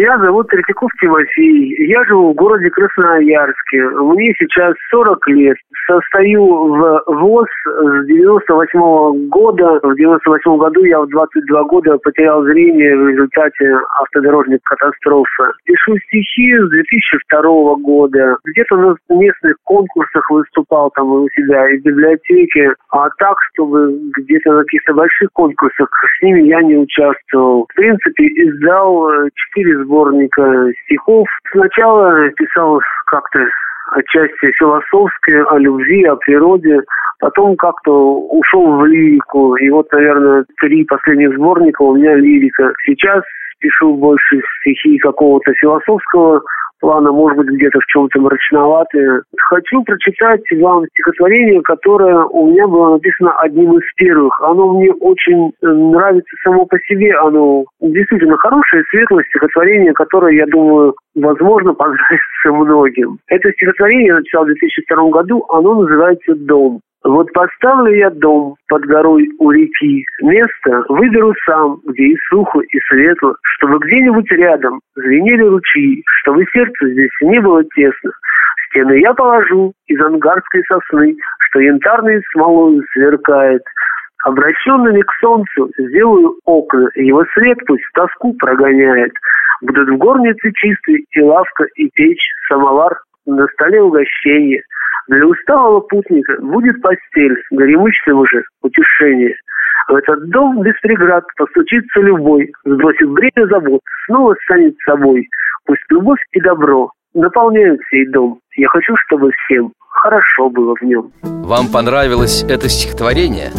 Меня зовут Третьяков Тимофей. Я живу в городе Красноярске. Мне сейчас 40 лет. Состою в ВОЗ с 98 -го года. В 98 году я в 22 года потерял зрение в результате автодорожной катастрофы. Пишу стихи с 2002 года. Где-то на местных конкурсах выступал там у себя из библиотеки. А так, чтобы где-то на каких-то больших конкурсах с ними я не участвовал. В принципе, издал 4 четыре сборника стихов. Сначала писал как-то отчасти философские, о любви, о природе. Потом как-то ушел в лирику. И вот, наверное, три последних сборника у меня лирика. Сейчас пишу больше стихи какого-то философского плана, может быть, где-то в чем-то мрачноватые. Хочу прочитать вам стихотворение, которое у меня было написано одним из первых. Оно мне очень э, нравится само по себе. Оно действительно хорошее, светлое стихотворение, которое, я думаю, возможно, понравится многим. Это стихотворение я написал в 2002 году. Оно называется «Дом». Вот поставлю я дом под горой у реки. Место выберу сам, где и сухо, и светло, чтобы где-нибудь рядом звенели ручьи, чтобы сердце здесь не было тесно. Стены я положу из ангарской сосны, что янтарной смолой сверкает. Обращенными к солнцу сделаю окна, его свет пусть тоску прогоняет. Будут в горнице чистый и лавка, и печь, самовар, на столе угощение – для усталого путника будет постель, горемычным уже утешение. В этот дом без преград постучится любой, сбросив бремя забот, снова станет собой. Пусть любовь и добро наполняют сей дом. Я хочу, чтобы всем хорошо было в нем. Вам понравилось это стихотворение?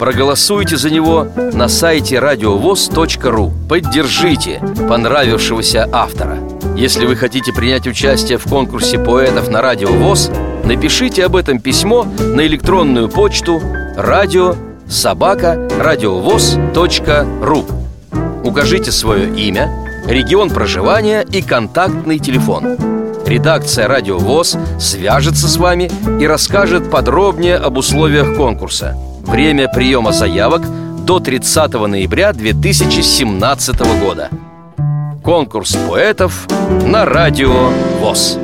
Проголосуйте за него на сайте радиовоз.ру Поддержите понравившегося автора Если вы хотите принять участие в конкурсе поэтов на Радио ВОЗ Напишите об этом письмо на электронную почту радио собака радиовоз.ру Укажите свое имя, регион проживания и контактный телефон Редакция «Радио ВОЗ» свяжется с вами и расскажет подробнее об условиях конкурса – Время приема заявок до 30 ноября 2017 года. Конкурс поэтов на радио ВОЗ.